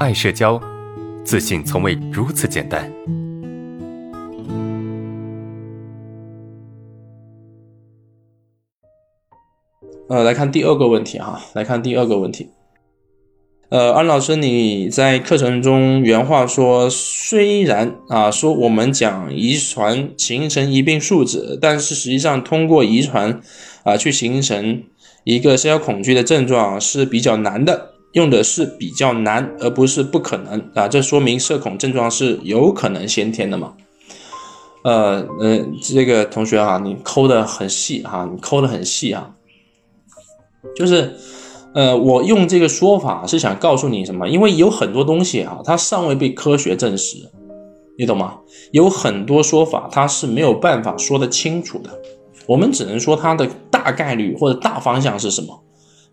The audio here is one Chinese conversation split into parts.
爱社交，自信从未如此简单。呃，来看第二个问题哈，来看第二个问题。呃，安老师，你在课程中原话说，虽然啊说我们讲遗传形成一病素质，但是实际上通过遗传啊去形成一个社交恐惧的症状是比较难的，用的是比较难，而不是不可能啊。这说明社恐症状是有可能先天的嘛？呃呃，这个同学哈，你抠的很细哈，你抠的很细啊。就是，呃，我用这个说法是想告诉你什么？因为有很多东西啊，它尚未被科学证实，你懂吗？有很多说法它是没有办法说得清楚的，我们只能说它的大概率或者大方向是什么，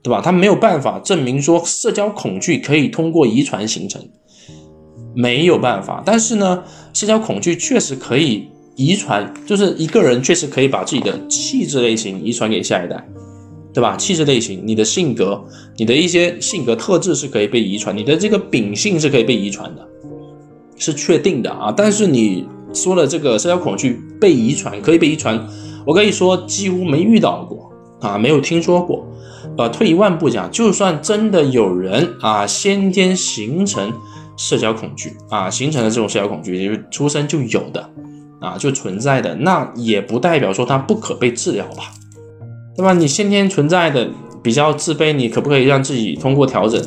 对吧？他没有办法证明说社交恐惧可以通过遗传形成，没有办法。但是呢，社交恐惧确实可以遗传，就是一个人确实可以把自己的气质类型遗传给下一代。对吧？气质类型，你的性格，你的一些性格特质是可以被遗传，你的这个秉性是可以被遗传的，是确定的啊。但是你说的这个社交恐惧被遗传，可以被遗传，我可以说几乎没遇到过啊，没有听说过。呃，退一万步讲，就算真的有人啊，先天形成社交恐惧啊，形成了这种社交恐惧，就是出生就有的啊，就存在的，那也不代表说它不可被治疗吧。对吧？你先天存在的比较自卑，你可不可以让自己通过调整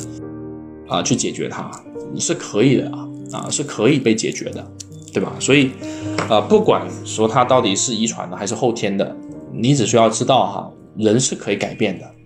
啊去解决它？你是可以的啊，啊是可以被解决的，对吧？所以，啊不管说它到底是遗传的还是后天的，你只需要知道哈，人是可以改变的。